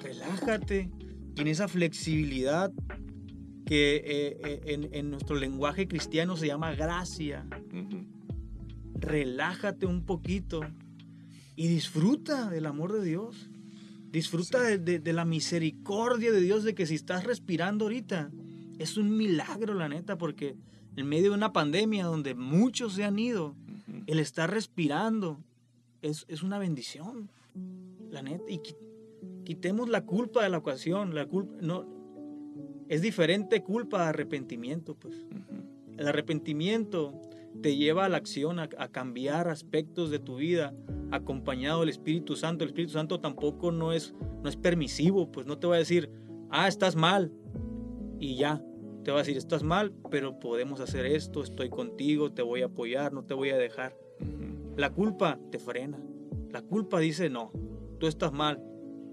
Relájate. Y en esa flexibilidad que eh, eh, en, en nuestro lenguaje cristiano se llama gracia. Ujú. Relájate un poquito y disfruta del amor de Dios. Disfruta de, de- de la misericordia de Dios, de que si estás respirando ahorita, es un milagro, la neta, porque en medio de una pandemia donde muchos se han ido, el estar respirando es, es una bendición, la neta. Y qui- quitemos la culpa de la ocasión. La culpa, no, es diferente culpa a arrepentimiento, pues. El arrepentimiento te lleva a la acción, a, a cambiar aspectos de tu vida, acompañado del Espíritu Santo. El Espíritu Santo tampoco no es, no es permisivo, pues no te va a decir, ah, estás mal, y ya. Te va a decir, estás mal, pero podemos hacer esto, estoy contigo, te voy a apoyar, no te voy a dejar. La culpa te frena. La culpa dice, no, tú estás mal,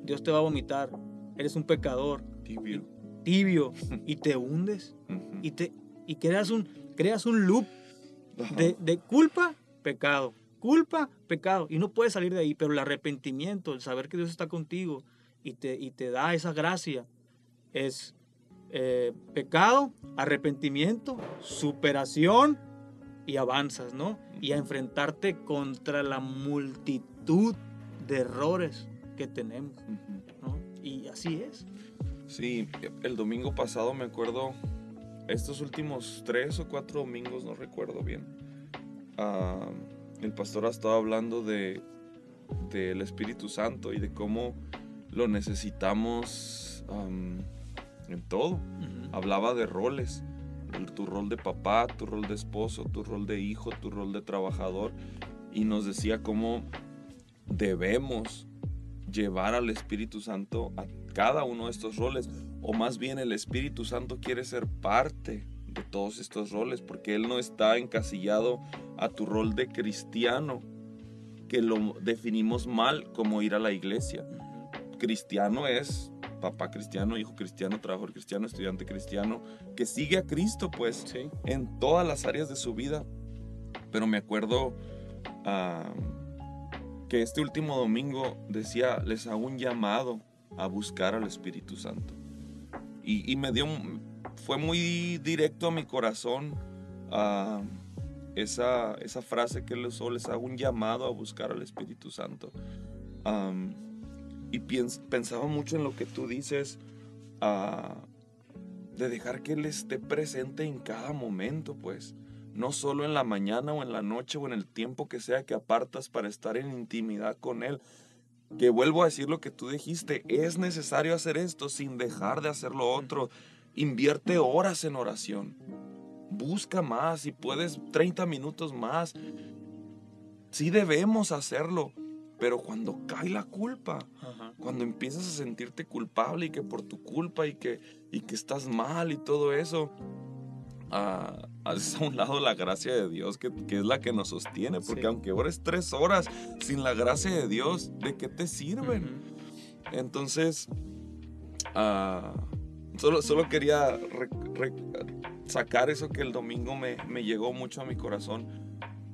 Dios te va a vomitar, eres un pecador, Tibio. tibio, y te hundes, y, te, y creas, un, creas un loop. De, de culpa, pecado, culpa, pecado, y no puedes salir de ahí, pero el arrepentimiento, el saber que Dios está contigo y te, y te da esa gracia, es eh, pecado, arrepentimiento, superación y avanzas, ¿no? Y a enfrentarte contra la multitud de errores que tenemos. Y así es. Sí, el domingo pasado me acuerdo, estos últimos tres o cuatro domingos, no recuerdo bien, el pastor ha estado hablando de del Espíritu Santo y de cómo lo necesitamos am, en todo. Hablaba de roles, tu rol de papá, tu rol de esposo, tu rol de hijo, tu rol de trabajador y nos decía cómo debemos llevar al Espíritu Santo a cada uno de estos roles o más bien el Espíritu Santo quiere ser parte de todos estos roles porque Él no está encasillado a tu rol de cristiano que lo definimos mal como ir a la iglesia. Cristiano es papá cristiano, hijo cristiano, trabajador cristiano, estudiante cristiano, que sigue a Cristo pues Sí. en todas las áreas de su vida. Pero me acuerdo ah, que este último domingo decía, les hago un llamado a buscar al Espíritu Santo. Y, y me dio, fue muy directo a mi corazón ah, esa, esa frase que él usó, les hago un llamado a buscar al Espíritu Santo. Y piens- pensaba mucho en lo que tú dices, ah, de dejar que Él esté presente en cada momento, pues. No solo en la mañana o en la noche o en el tiempo que sea que apartas para estar en intimidad con Él. Que vuelvo a decir lo que tú dijiste, es necesario hacer esto sin dejar de hacer lo otro. Invierte horas en oración. Busca más, si puedes 30 minutos más. Sí debemos hacerlo, pero cuando cae la culpa, Ajá. cuando empiezas a sentirte culpable y que por tu culpa y que, y que estás mal y todo eso, ah, haces a un lado la gracia de Dios que, que es la que nos sostiene, porque Sí. aunque ores tres horas sin la gracia de Dios, ¿de qué te sirven? Ujú. Entonces, ah, solo, solo quería re- re- sacar eso que el domingo me, me llegó mucho a mi corazón,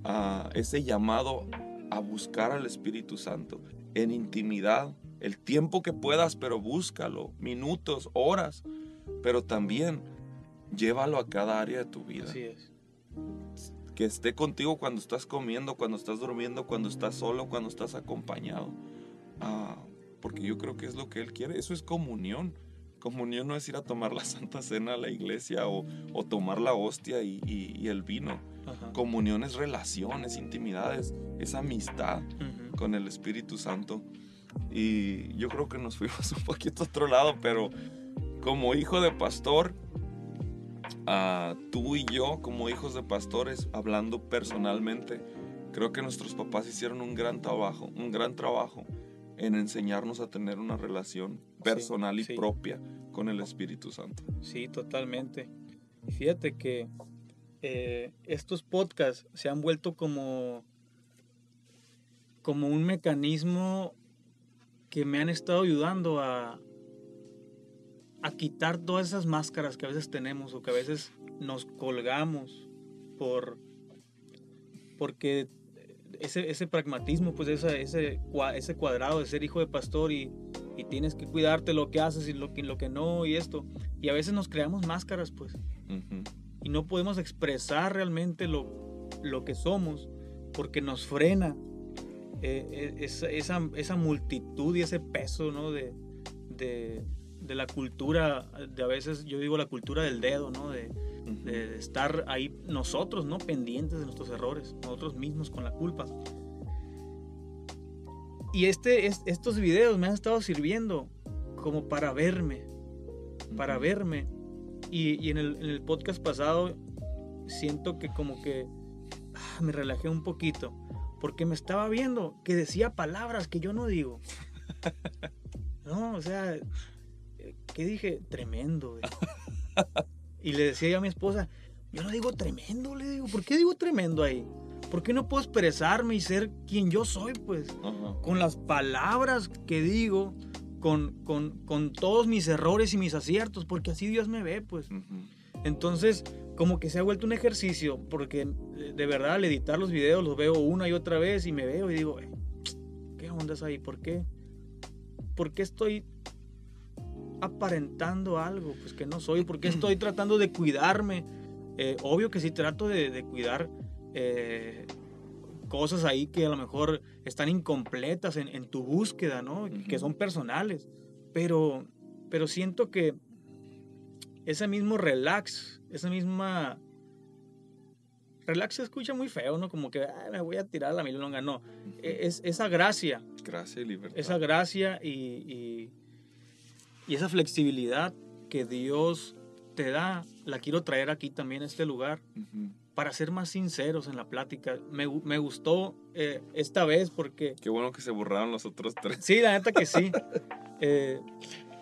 ah, ese llamado a buscar al Espíritu Santo en intimidad, el tiempo que puedas, pero búscalo, minutos, horas, pero también llévalo a cada área de tu vida Así es. que esté contigo cuando estás comiendo, cuando estás durmiendo, cuando estás solo, cuando estás acompañado. Ah, porque yo creo que es lo que Él quiere. Eso es comunión. Comunión no es ir a tomar la Santa Cena a la iglesia o, o tomar la hostia y, y- y el vino. Ajá. Comunión es relación, es intimidad, es, amistad Ujú. con el Espíritu Santo. Y yo creo que nos fuimos un poquito a otro lado, pero como hijo de pastor, ah, tú y yo como hijos de pastores, hablando personalmente, creo que nuestros papás hicieron un gran trabajo, un gran trabajo en enseñarnos a tener una relación personal y sí. propia con el Espíritu Santo. Sí, totalmente. Y fíjate que eh, estos podcasts se han vuelto como, como un mecanismo que me han estado ayudando a, a quitar todas esas máscaras que a veces tenemos o que a veces nos colgamos por porque ese, ese pragmatismo, pues esa- ese, ese cuadrado de ser hijo de pastor y, y tienes que cuidarte lo que haces y lo que, lo que no y esto. Y a veces nos creamos máscaras, pues, y no podemos expresar realmente lo, lo que somos porque nos frena eh, eh, esa, esa, esa multitud y ese peso, ¿no? De, de, de la cultura, de a veces yo digo la cultura del dedo, ¿no? De, estar ahí nosotros, ¿no? Pendientes de nuestros errores, nosotros mismos con la culpa. Y este, es- estos videos me han estado sirviendo como para verme, para verme. Y, y en, el, en el podcast pasado siento que como que ah, me relajé un poquito, porque me estaba viendo que decía palabras que yo no digo. No, o sea, ¿qué dije? Tremendo. güey. Y le decía yo a mi esposa, yo no digo tremendo, le digo, ¿por qué digo tremendo ahí? ¿Por qué no puedo expresarme y ser quien yo soy, pues? Con las palabras que digo, con, con, con todos mis errores y mis aciertos, porque así Dios me ve, pues. Entonces, como que se ha vuelto un ejercicio, porque de verdad al editar los videos los veo una y otra vez y me veo y digo, "Eh, ¿qué onda es ahí? ¿Por qué? ¿Por qué estoy aparentando algo? Pues que no soy. ¿Por qué estoy tratando de cuidarme? Eh, obvio que sí trato de, de cuidar eh, cosas ahí que a lo mejor están incompletas en, en tu búsqueda, ¿no? Que Ujú. son personales. Pero, pero siento que ese mismo relax, esa misma... Relax se escucha muy feo, ¿no? Como que "Ay, me voy a tirar a la milonga. No, E- es esa gracia, Gracia y libertad. esa gracia y, y, y esa flexibilidad que Dios te da, la quiero traer aquí también a este lugar Ujú. para ser más sinceros en la plática. Me, me gustó eh, esta vez porque Qué bueno que se borraron los otros tres. Sí, la neta que sí. Eh,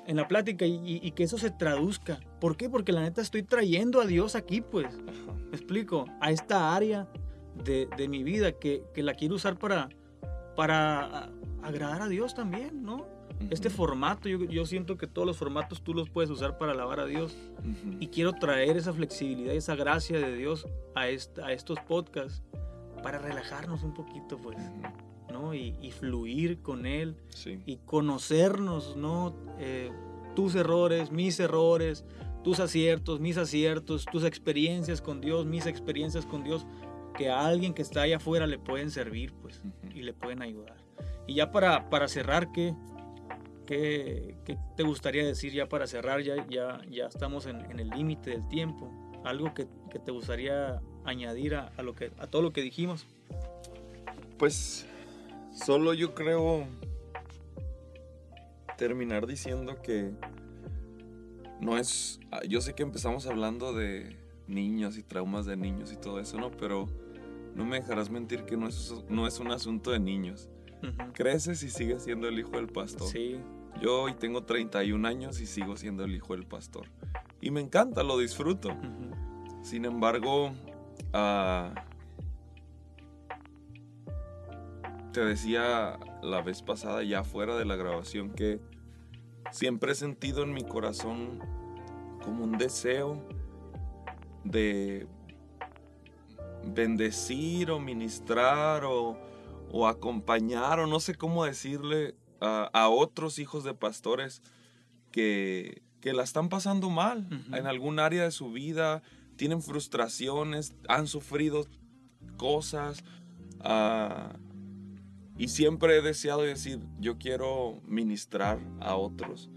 en la plática y, y- y que eso se traduzca. ¿Por qué? Porque la neta estoy trayendo a Dios aquí, pues. Ajá. Me explico. A esta área de, de mi vida que, que la quiero usar para, para agradar a Dios también, ¿no? Este formato, yo, yo siento que todos los formatos tú los puedes usar para alabar a Dios. Ujú. Y quiero traer esa flexibilidad y esa gracia de Dios a, esta- a estos podcasts para relajarnos un poquito, pues. ¿no? Y, y fluir con Él Sí. y conocernos, ¿no? Eh, tus errores, mis errores, tus aciertos, mis aciertos, tus experiencias con Dios, mis experiencias con Dios, que a alguien que está allá afuera le pueden servir, pues, Ujú. y le pueden ayudar. Y ya para, para cerrar, ¿qué, qué, te gustaría decir ya para cerrar? Ya, ya, ya estamos en, el límite del tiempo. Algo que, que te gustaría añadir a, a lo que, a todo lo que dijimos. Pues solo yo creo terminar diciendo que no es, ah, yo sé que empezamos hablando de niños y traumas de niños y todo eso, ¿no? Pero no me dejarás mentir que no es, no es un asunto de niños. Creces y sigues siendo el hijo del pastor. Sí, Yo hoy tengo 31 años y sigo siendo el hijo del pastor. Y me encanta, lo disfruto. Sin embargo, ah, te decía la vez pasada, ya fuera de la grabación, que siempre he sentido en mi corazón como un deseo de bendecir o ministrar o, o acompañar o no sé cómo decirle a, a otros hijos de pastores que, que la están pasando mal en algún área de su vida, tienen frustraciones, han sufrido cosas. ah, y siempre he deseado decir, yo quiero ministrar a otros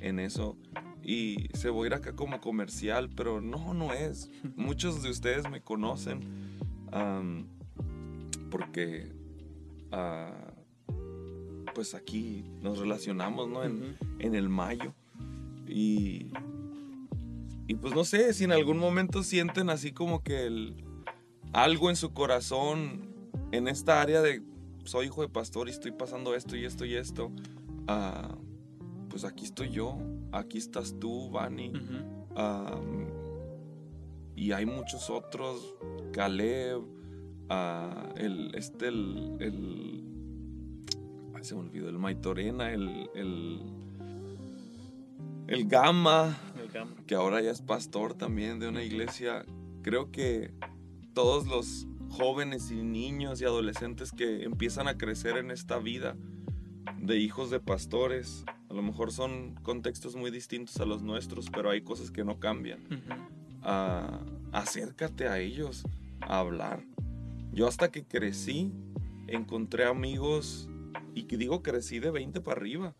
en eso. Y se voy a ir acá como comercial, pero no, no es. Muchos de ustedes me conocen porque pues aquí nos relacionamos, ¿no? En, en el mayo. Y, y pues no sé, si en algún momento sienten así como que el, algo en su corazón en esta área de soy hijo de pastor y estoy pasando esto y esto y esto, ah, pues aquí estoy yo, aquí estás tú, Vani. Ah, y hay muchos otros, Caleb, ah, el, este, el, el se me olvidó, el Maitorena, el, el, el Gama, que ahora ya es pastor también de una iglesia. Creo que todos los jóvenes y niños y adolescentes que empiezan a crecer en esta vida de hijos de pastores, a lo mejor son contextos muy distintos a los nuestros, pero hay cosas que no cambian. Ah, acércate a ellos a hablar. Yo hasta que crecí, encontré amigos, y digo crecí de 20 para arriba.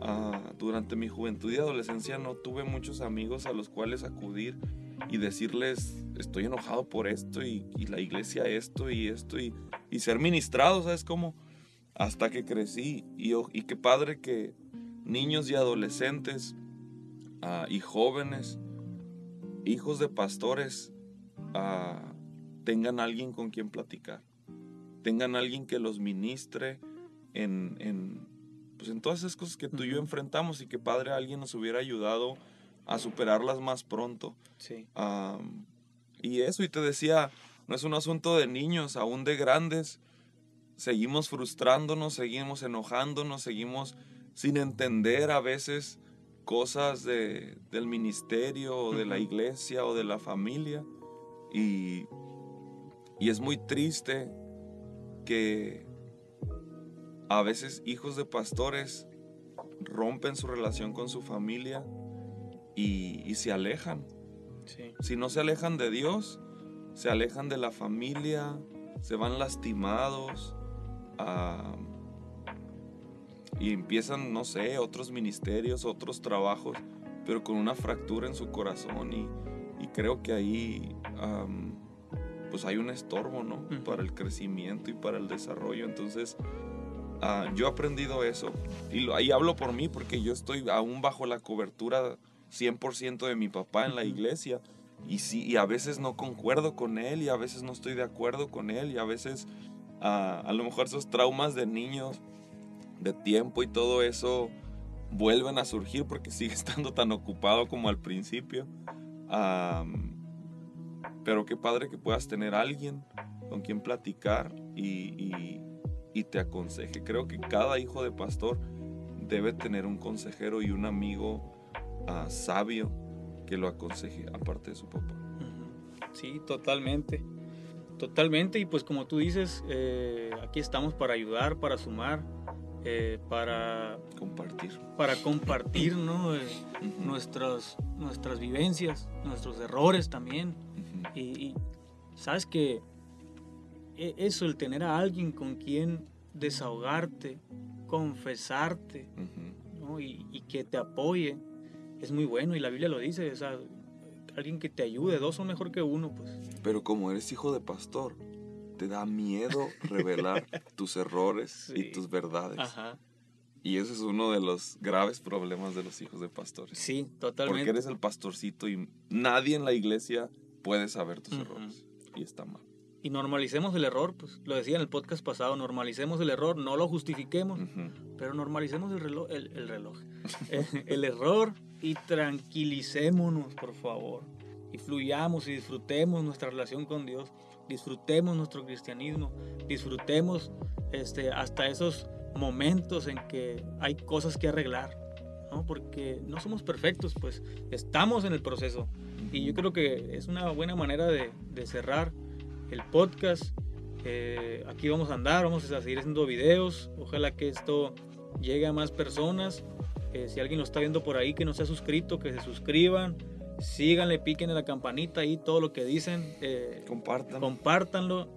Ah, durante mi juventud y adolescencia no tuve muchos amigos a los cuales acudir y decirles, estoy enojado por esto y, la iglesia esto y esto y, y, ser ministrado, ¿sabes cómo? Hasta que crecí y, y qué padre que niños y adolescentes ah, y jóvenes, hijos de pastores, ah, tengan alguien con quien platicar, tengan alguien que los ministre en, en, pues en todas esas cosas que tú y yo enfrentamos y que padre alguien nos hubiera ayudado a superarlas más pronto. Sí. y eso, y te decía, no es un asunto de niños, aún de grandes. Seguimos frustrándonos, seguimos enojándonos, seguimos sin entender a veces cosas de, del ministerio o de la iglesia o de la familia. Y, y es muy triste que a veces hijos de pastores rompen su relación con su familia y, se alejan. Si no se alejan de Dios, se alejan de la familia, se van lastimados y empiezan, no sé, otros ministerios, otros trabajos, pero con una fractura en su corazón y, creo que ahí pues hay un estorbo, ¿no? Para el crecimiento y para el desarrollo. Entonces, ah, yo he aprendido eso y ahí hablo por mí porque yo estoy aún bajo la cobertura 100% de mi papá en la iglesia. Y, sí, y a veces no concuerdo con él y a veces no estoy de acuerdo con él y a veces ah, a lo mejor esos traumas de niños, de tiempo y todo eso vuelven a surgir porque sigue estando tan ocupado como al principio. Pero qué padre que puedas tener alguien con quien platicar y, y te aconseje. Creo que cada hijo de pastor debe tener un consejero y un amigo sabio que lo aconseje aparte de su papá. Sí, totalmente. Totalmente. Y pues como tú dices, eh, aquí estamos para ayudar, para sumar, eh, para compartir. Para compartir ¿no? Eh, nuestras, nuestras vivencias, nuestros errores también. Y, sabes que e, eso, el tener a alguien con quien desahogarte, confesarte y, y, que te apoye, es muy bueno y la Biblia lo dice, o sea, alguien que te ayude, dos son mejor que uno, pues. Pero como eres hijo de pastor, te da miedo revelar tus errores y tus verdades. Ajá. Y ese es uno de los graves problemas de los hijos de pastores. Sí, totalmente. Porque eres el pastorcito y nadie en la iglesia puede saber tus errores. Y está mal. Y normalicemos el error, pues lo decía en el podcast pasado, normalicemos el error, no lo justifiquemos, pero normalicemos el reloj, el, reloj, el error y tranquilicémonos, por favor. Y fluyamos y disfrutemos nuestra relación con Dios. Disfrutemos nuestro cristianismo. Disfrutemos este, hasta esos momentos en que hay cosas que arreglar. ¿no? Porque no somos perfectos, pues estamos en el proceso. Y yo creo que es una buena manera de, de cerrar el podcast. Eh, aquí vamos a andar, vamos a seguir haciendo videos. Ojalá que esto llegue a más personas si alguien lo está viendo por ahí que no se ha suscrito, que se suscriban, síganle, piquen en la campanita y todo lo que dicen. Eh, Compartan. Compártanlo.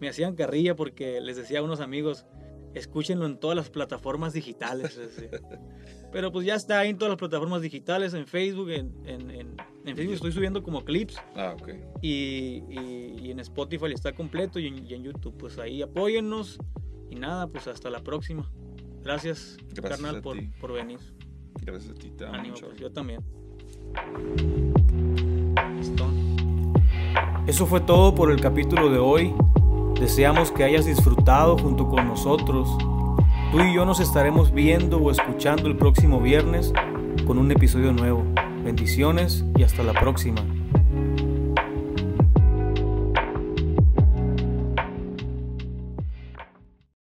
Me hacían carrilla porque les decía a unos amigos, escúchenlo en todas las plataformas digitales. Pero pues ya está ahí en todas las plataformas digitales, en Facebook, en, en, Facebook estoy subiendo como clips. Ah, ok. Y, y, en Spotify está completo y en, y en, YouTube. Pues ahí apóyennos. Y nada, pues hasta la próxima. Gracias, carnal, por, por venir. Gracias a ti, te amo mucho. Pues, yo también. Eso fue todo por el capítulo de hoy. Deseamos que hayas disfrutado junto con nosotros. Tú y yo nos estaremos viendo o escuchando el próximo viernes con un episodio nuevo. Bendiciones y hasta la próxima.